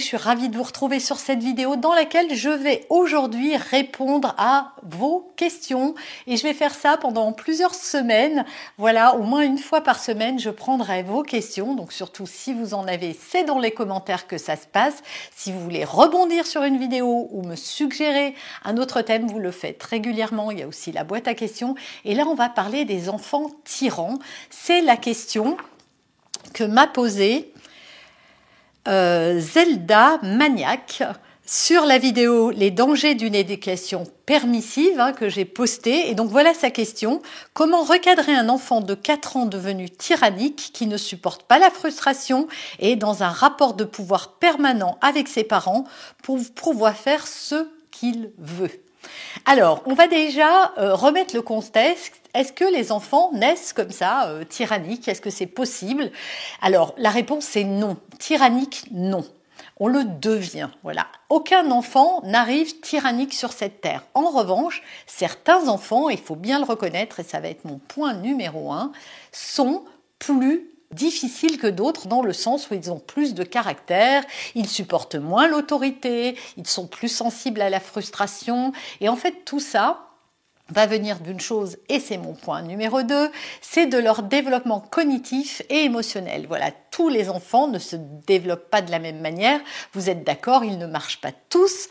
Je suis ravie de vous retrouver sur cette vidéo dans laquelle je vais aujourd'hui répondre à vos questions et je vais faire ça pendant plusieurs semaines. Voilà, au moins une fois par semaine, je prendrai vos questions. Donc surtout si vous en avez, c'est dans les commentaires que ça se passe. Si vous voulez rebondir sur une vidéo ou me suggérer un autre thème, vous le faites régulièrement. Il y a aussi la boîte à questions. Et là, on va parler des enfants tyrans. C'est la question que m'a posée euh, Zelda Maniac sur la vidéo Les dangers d'une éducation permissive hein, que j'ai postée. Et donc voilà sa question. Comment recadrer un enfant de 4 ans devenu tyrannique qui ne supporte pas la frustration et dans un rapport de pouvoir permanent avec ses parents pour pouvoir faire ce qu'il veut? Alors, on va déjà euh, remettre le contexte. Est-ce que les enfants naissent comme ça, euh, tyranniques? Est-ce que c'est possible? Alors, la réponse est non. Tyrannique, non. On le devient. Voilà. Aucun enfant n'arrive tyrannique sur cette terre. En revanche, certains enfants, il faut bien le reconnaître, et ça va être mon point numéro un, sont plus difficiles que d'autres dans le sens où ils ont plus de caractère, ils supportent moins l'autorité, ils sont plus sensibles à la frustration. Et en fait, tout ça va venir d'une chose, et c'est mon point numéro 2, c'est de leur développement cognitif et émotionnel. Voilà, tous les enfants ne se développent pas de la même manière. Vous êtes d'accord, ils ne marchent pas tous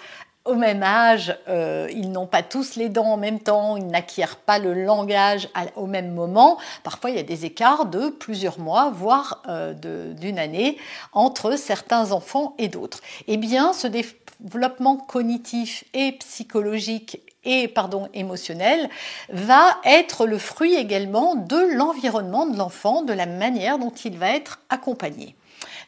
au même âge, euh, ils n'ont pas tous les dents en même temps, ils n'acquièrent pas le langage au même moment. Parfois, il y a des écarts de plusieurs mois, voire euh, d'une année, entre certains enfants et d'autres. Eh bien, ce développement cognitif et psychologique et pardon émotionnel va être le fruit également de l'environnement de l'enfant, de la manière dont il va être accompagné.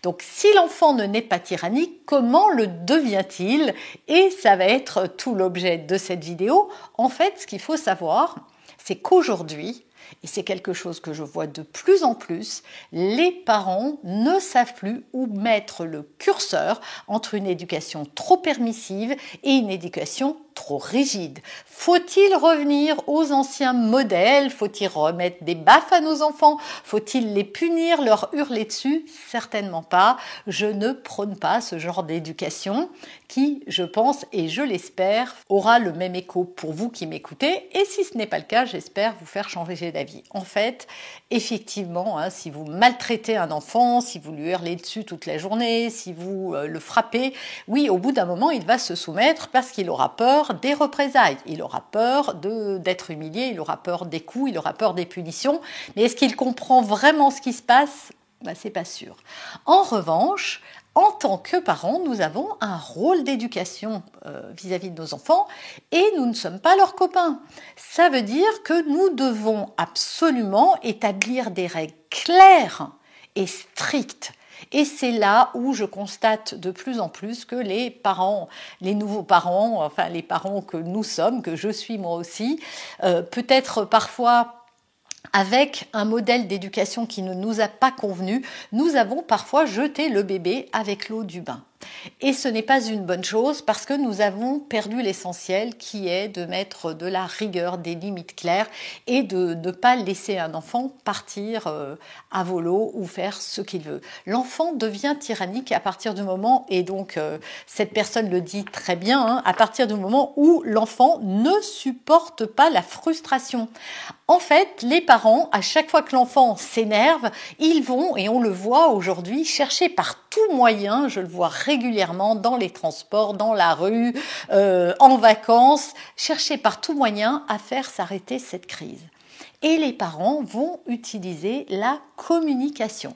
Donc si l'enfant ne naît pas tyrannique, comment le devient-il? Et ça va être tout l'objet de cette vidéo. En fait, ce qu'il faut savoir, c'est qu'aujourd'hui, et c'est quelque chose que je vois de plus en plus, les parents ne savent plus où mettre le curseur entre une éducation trop permissive et une éducation trop rigide. Faut-il revenir aux anciens modèles? Faut-il remettre des baffes à nos enfants? Faut-il les punir, leur hurler dessus? Certainement pas. Je ne prône pas ce genre d'éducation qui, je pense et je l'espère, aura le même écho pour vous qui m'écoutez. Et si ce n'est pas le cas, j'espère vous faire changer d'avis. En fait, effectivement, hein, si vous maltraitez un enfant, si vous lui hurlez dessus toute la journée, si vous euh, le frappez, oui, au bout d'un moment, il va se soumettre parce qu'il aura peur des représailles, il aura peur d'être humilié, il aura peur des coups, il aura peur des punitions. Mais est-ce qu'il comprend vraiment ce qui se passe? Ben, C'est pas sûr. En revanche, en tant que parents, nous avons un rôle d'éducation euh, vis-à-vis de nos enfants et nous ne sommes pas leurs copains. Ça veut dire que nous devons absolument établir des règles claires et strictes et c'est là où je constate de plus en plus que les parents, les nouveaux parents, enfin les parents que nous sommes, que je suis moi aussi, euh, peut-être parfois avec un modèle d'éducation qui ne nous a pas convenu, nous avons parfois jeté le bébé avec l'eau du bain. Et ce n'est pas une bonne chose parce que nous avons perdu l'essentiel qui est de mettre de la rigueur, des limites claires et de ne pas laisser un enfant partir euh, à volo ou faire ce qu'il veut. L'enfant devient tyrannique à partir du moment, et donc euh, cette personne le dit très bien, hein, à partir du moment où l'enfant ne supporte pas la frustration. En fait, les parents, à chaque fois que l'enfant s'énerve, ils vont, et on le voit aujourd'hui, chercher par tout moyen, je le vois régulièrement dans les transports, dans la rue, euh, en vacances, chercher par tout moyen à faire s'arrêter cette crise. et les parents vont utiliser la communication.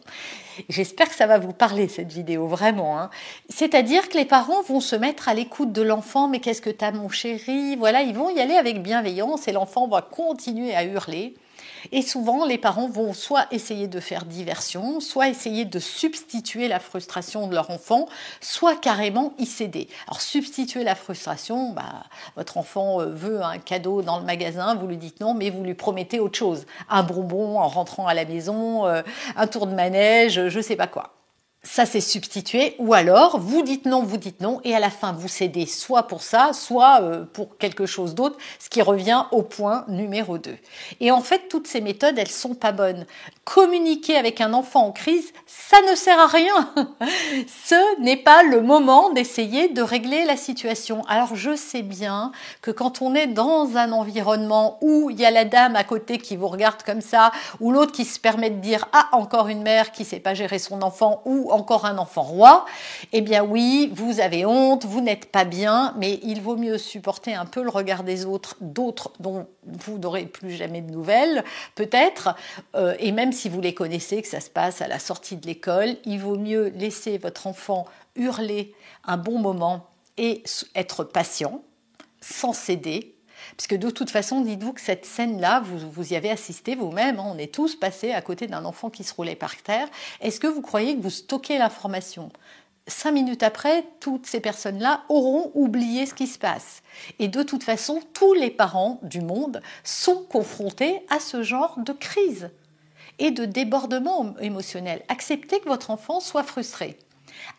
J'espère que ça va vous parler cette vidéo, vraiment. Hein. C'est-à-dire que les parents vont se mettre à l'écoute de l'enfant, mais qu'est-ce que t'as mon chéri? Voilà, ils vont y aller avec bienveillance et l'enfant va continuer à hurler. Et souvent, les parents vont soit essayer de faire diversion, soit essayer de substituer la frustration de leur enfant, soit carrément y céder. Alors, substituer la frustration, bah, votre enfant euh, veut un cadeau dans le magasin, vous lui dites non, mais vous lui promettez autre chose. Un bonbon en rentrant à la maison, euh, un tour de manège, je sais pas quoi ça c'est substitué, ou alors vous dites non, vous dites non, et à la fin vous cédez soit pour ça, soit euh, pour quelque chose d'autre, ce qui revient au point numéro 2. Et en fait, toutes ces méthodes, elles sont pas bonnes. Communiquer avec un enfant en crise, ça ne sert à rien. Ce n'est pas le moment d'essayer de régler la situation. Alors je sais bien que quand on est dans un environnement où il y a la dame à côté qui vous regarde comme ça, ou l'autre qui se permet de dire ah encore une mère qui sait pas gérer son enfant, ou encore un enfant roi, eh bien oui, vous avez honte, vous n'êtes pas bien, mais il vaut mieux supporter un peu le regard des autres, d'autres dont vous n'aurez plus jamais de nouvelles, peut-être, euh, et même si vous les connaissez, que ça se passe à la sortie de l'école, il vaut mieux laisser votre enfant hurler un bon moment et être patient, sans céder, Puisque de toute façon, dites-vous que cette scène-là, vous, vous y avez assisté vous-même, hein. on est tous passés à côté d'un enfant qui se roulait par terre. Est-ce que vous croyez que vous stockez l'information? Cinq minutes après, toutes ces personnes-là auront oublié ce qui se passe. Et de toute façon, tous les parents du monde sont confrontés à ce genre de crise et de débordement émotionnel. Acceptez que votre enfant soit frustré.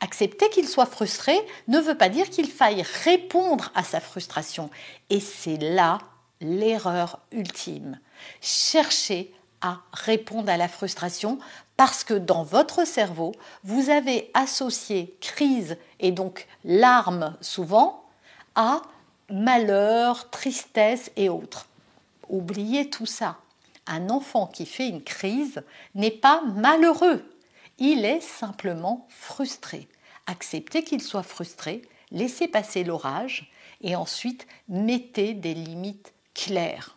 Accepter qu'il soit frustré ne veut pas dire qu'il faille répondre à sa frustration. Et c'est là l'erreur ultime. Cherchez à répondre à la frustration parce que dans votre cerveau, vous avez associé crise et donc larmes souvent à malheur, tristesse et autres. Oubliez tout ça. Un enfant qui fait une crise n'est pas malheureux. Il est simplement frustré. Acceptez qu'il soit frustré, laissez passer l'orage et ensuite mettez des limites claires.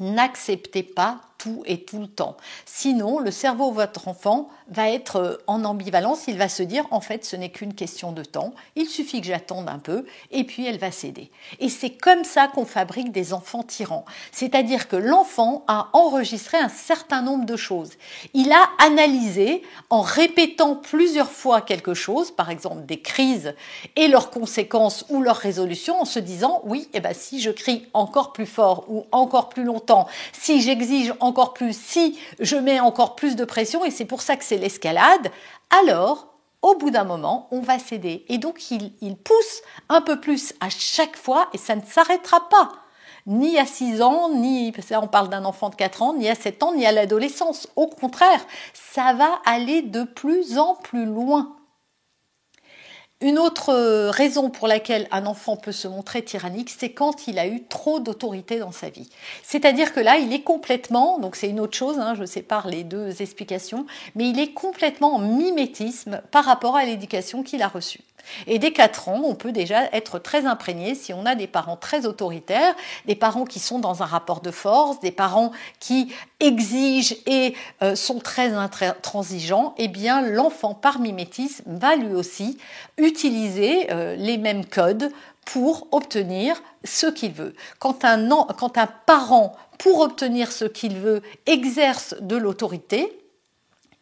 N'acceptez pas tout et tout le temps. Sinon, le cerveau de votre enfant va être euh, en ambivalence, il va se dire en fait ce n'est qu'une question de temps, il suffit que j'attende un peu et puis elle va céder. Et c'est comme ça qu'on fabrique des enfants tyrans. C'est-à-dire que l'enfant a enregistré un certain nombre de choses. Il a analysé en répétant plusieurs fois quelque chose, par exemple des crises et leurs conséquences ou leurs résolutions en se disant oui, eh ben, si je crie encore plus fort ou encore plus longtemps, si j'exige encore plus, si je mets encore plus de pression, et c'est pour ça que c'est l'escalade, alors au bout d'un moment, on va céder. Et donc, il, pousse un peu plus à chaque fois et ça ne s'arrêtera pas. Ni à 6 ans, ni, ça on parle d'un enfant de 4 ans, ni à 7 ans, ni à l'adolescence. Au contraire, ça va aller de plus en plus loin. Une autre euh, raison pour laquelle un enfant peut se montrer tyrannique, c'est quand il a eu trop d'autorité dans sa vie. C'est-à-dire que là, il est complètement, donc c'est une autre chose, hein, je sépare les deux explications, mais il est complètement en mimétisme par rapport à l'éducation qu'il a reçue. Et dès 4 ans, on peut déjà être très imprégné si on a des parents très autoritaires, des parents qui sont dans un rapport de force, des parents qui exigent et euh, sont très intransigeants, eh bien l'enfant par mimétisme va lui aussi utiliser euh, les mêmes codes pour obtenir ce qu'il veut. Quand un, quand un parent, pour obtenir ce qu'il veut, exerce de l'autorité,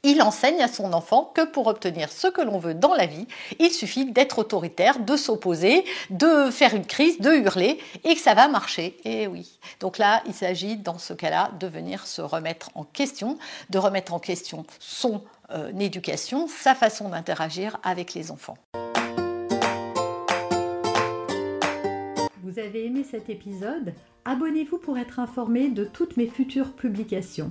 il enseigne à son enfant que pour obtenir ce que l'on veut dans la vie, il suffit d'être autoritaire, de s'opposer, de faire une crise, de hurler, et que ça va marcher. Et oui. Donc là, il s'agit dans ce cas-là de venir se remettre en question, de remettre en question son euh, éducation, sa façon d'interagir avec les enfants. Vous avez aimé cet épisode? Abonnez-vous pour être informé de toutes mes futures publications.